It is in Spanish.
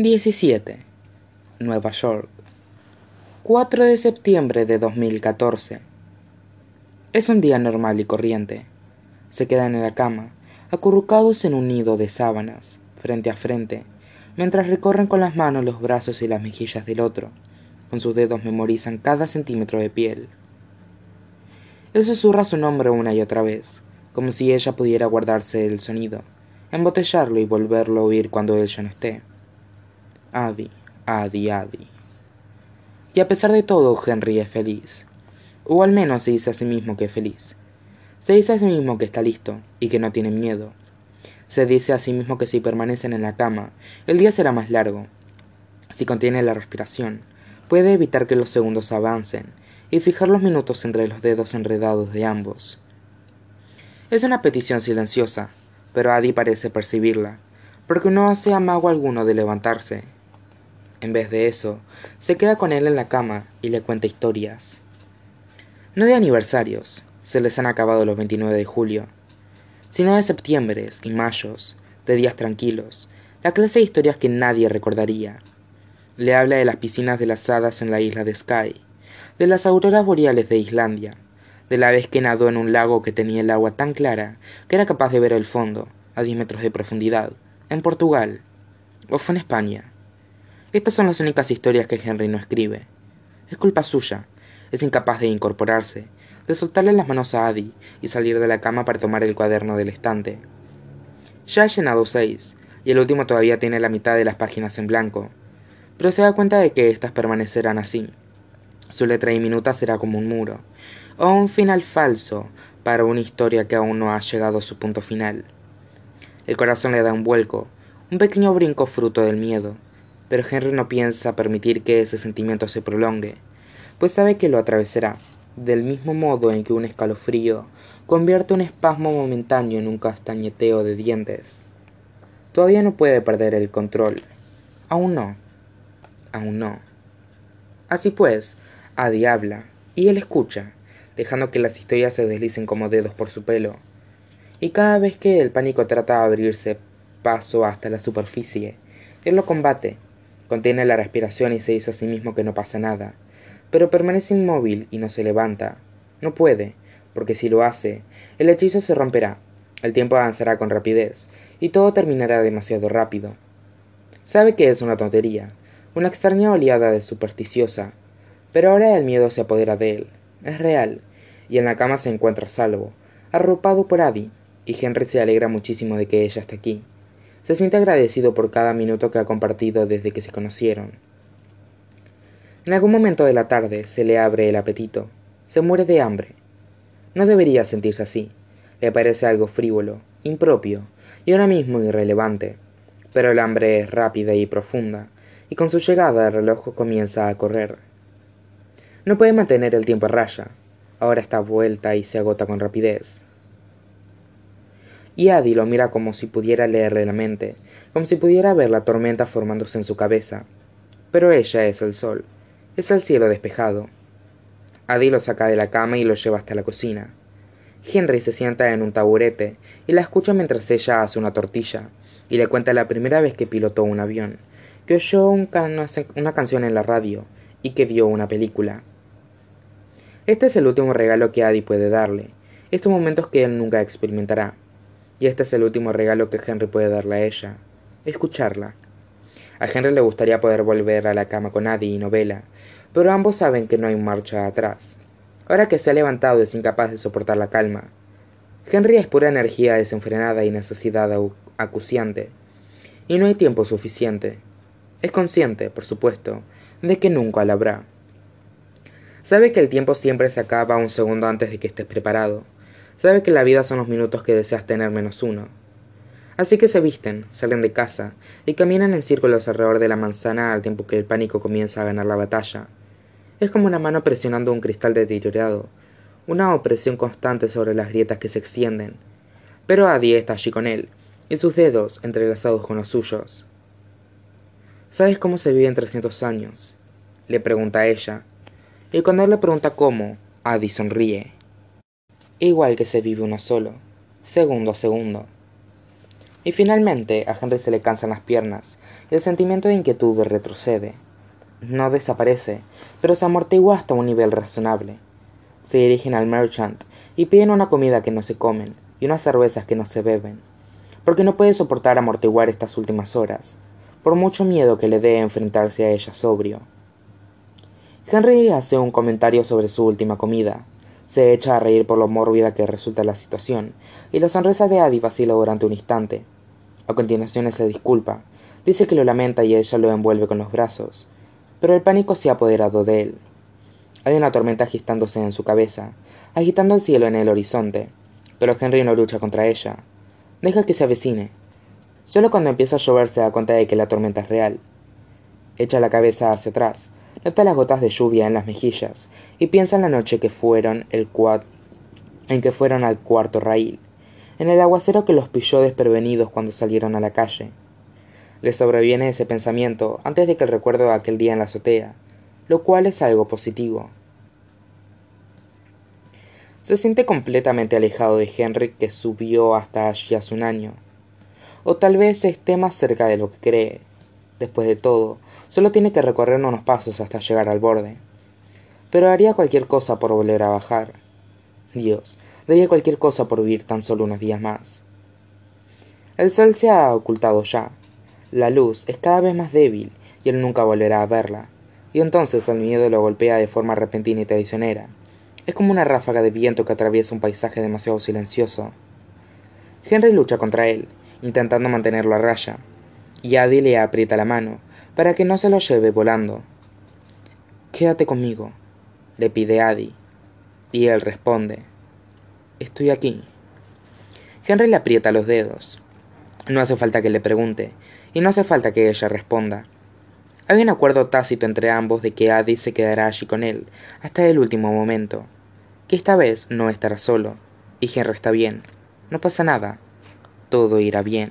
17. Nueva York. 4 de septiembre de 2014. Es un día normal y corriente. Se quedan en la cama, acurrucados en un nido de sábanas, frente a frente, mientras recorren con las manos los brazos y las mejillas del otro. Con sus dedos memorizan cada centímetro de piel. Él susurra su nombre una y otra vez, como si ella pudiera guardarse el sonido, embotellarlo y volverlo a oír cuando él ya no esté. Adi, Adi, Adi. Y a pesar de todo, Henry es feliz. O al menos se dice a sí mismo que es feliz. Se dice a sí mismo que está listo y que no tiene miedo. Se dice a sí mismo que si permanecen en la cama, el día será más largo. Si contiene la respiración, puede evitar que los segundos avancen y fijar los minutos entre los dedos enredados de ambos. Es una petición silenciosa, pero Adi parece percibirla, porque no hace amago alguno de levantarse en vez de eso, se queda con él en la cama y le cuenta historias. No de aniversarios, se les han acabado los 29 de julio, sino de septiembre y mayos, de días tranquilos, la clase de historias que nadie recordaría. Le habla de las piscinas de las hadas en la isla de Skye, de las auroras boreales de Islandia, de la vez que nadó en un lago que tenía el agua tan clara que era capaz de ver el fondo, a 10 metros de profundidad, en Portugal, o fue en España. Estas son las únicas historias que Henry no escribe. Es culpa suya. Es incapaz de incorporarse, de soltarle las manos a Adi y salir de la cama para tomar el cuaderno del estante. Ya ha llenado seis, y el último todavía tiene la mitad de las páginas en blanco, pero se da cuenta de que éstas permanecerán así. Su letra diminuta será como un muro, o un final falso para una historia que aún no ha llegado a su punto final. El corazón le da un vuelco, un pequeño brinco fruto del miedo, pero Henry no piensa permitir que ese sentimiento se prolongue, pues sabe que lo atravesará, del mismo modo en que un escalofrío convierte un espasmo momentáneo en un castañeteo de dientes. Todavía no puede perder el control. Aún no. Aún no. Así pues, Adi habla, y él escucha, dejando que las historias se deslicen como dedos por su pelo. Y cada vez que el pánico trata de abrirse paso hasta la superficie, él lo combate, Contiene la respiración y se dice a sí mismo que no pasa nada, pero permanece inmóvil y no se levanta. No puede, porque si lo hace, el hechizo se romperá, el tiempo avanzará con rapidez, y todo terminará demasiado rápido. Sabe que es una tontería, una extraña oleada de supersticiosa, pero ahora el miedo se apodera de él, es real, y en la cama se encuentra salvo, arropado por Adi, y Henry se alegra muchísimo de que ella esté aquí. Se siente agradecido por cada minuto que ha compartido desde que se conocieron. En algún momento de la tarde se le abre el apetito. Se muere de hambre. No debería sentirse así. Le parece algo frívolo, impropio y ahora mismo irrelevante. Pero el hambre es rápida y profunda, y con su llegada el reloj comienza a correr. No puede mantener el tiempo a raya. Ahora está vuelta y se agota con rapidez y Adi lo mira como si pudiera leerle la mente, como si pudiera ver la tormenta formándose en su cabeza. Pero ella es el sol, es el cielo despejado. Adi lo saca de la cama y lo lleva hasta la cocina. Henry se sienta en un taburete y la escucha mientras ella hace una tortilla, y le cuenta la primera vez que pilotó un avión, que oyó una canción en la radio y que vio una película. Este es el último regalo que Adi puede darle, estos momentos que él nunca experimentará. Y este es el último regalo que Henry puede darle a ella, escucharla. A Henry le gustaría poder volver a la cama con Addie y Novela, pero ambos saben que no hay marcha atrás. Ahora que se ha levantado es incapaz de soportar la calma. Henry es pura energía desenfrenada y necesidad acuciante, y no hay tiempo suficiente. Es consciente, por supuesto, de que nunca la habrá. Sabe que el tiempo siempre se acaba un segundo antes de que estés preparado Sabe que la vida son los minutos que deseas tener menos uno. Así que se visten, salen de casa y caminan en círculos alrededor de la manzana al tiempo que el pánico comienza a ganar la batalla. Es como una mano presionando un cristal deteriorado, una opresión constante sobre las grietas que se extienden. Pero Adi está allí con él, y sus dedos entrelazados con los suyos. ¿Sabes cómo se vive en trescientos años? le pregunta ella, y cuando él le pregunta cómo, Adi sonríe igual que se vive uno solo, segundo a segundo. Y finalmente a Henry se le cansan las piernas y el sentimiento de inquietud retrocede. No desaparece, pero se amortigua hasta un nivel razonable. Se dirigen al merchant y piden una comida que no se comen y unas cervezas que no se beben, porque no puede soportar amortiguar estas últimas horas, por mucho miedo que le dé enfrentarse a ella sobrio. Henry hace un comentario sobre su última comida, se echa a reír por lo mórbida que resulta la situación, y la sonrisa de Addie vacila durante un instante. A continuación se disculpa, dice que lo lamenta y ella lo envuelve con los brazos, pero el pánico se ha apoderado de él. Hay una tormenta agitándose en su cabeza, agitando el cielo en el horizonte, pero Henry no lucha contra ella. Deja que se avecine. Solo cuando empieza a llover se da cuenta de que la tormenta es real. Echa la cabeza hacia atrás, nota las gotas de lluvia en las mejillas y piensa en la noche que fueron el en que fueron al cuarto raíl, en el aguacero que los pilló desprevenidos cuando salieron a la calle. Le sobreviene ese pensamiento antes de que el recuerdo de aquel día en la azotea, lo cual es algo positivo. Se siente completamente alejado de Henry que subió hasta allí hace un año. O tal vez esté más cerca de lo que cree. Después de todo, solo tiene que recorrer unos pasos hasta llegar al borde. Pero haría cualquier cosa por volver a bajar. Dios, daría cualquier cosa por vivir tan solo unos días más. El sol se ha ocultado ya, la luz es cada vez más débil y él nunca volverá a verla. Y entonces el miedo lo golpea de forma repentina y traicionera. Es como una ráfaga de viento que atraviesa un paisaje demasiado silencioso. Henry lucha contra él, intentando mantenerlo a raya, y Adi le aprieta la mano para que no se lo lleve volando. Quédate conmigo, le pide Adi, y él responde, Estoy aquí. Henry le aprieta los dedos. No hace falta que le pregunte, y no hace falta que ella responda. Hay un acuerdo tácito entre ambos de que Adi se quedará allí con él hasta el último momento, que esta vez no estará solo, y Henry está bien. No pasa nada. Todo irá bien.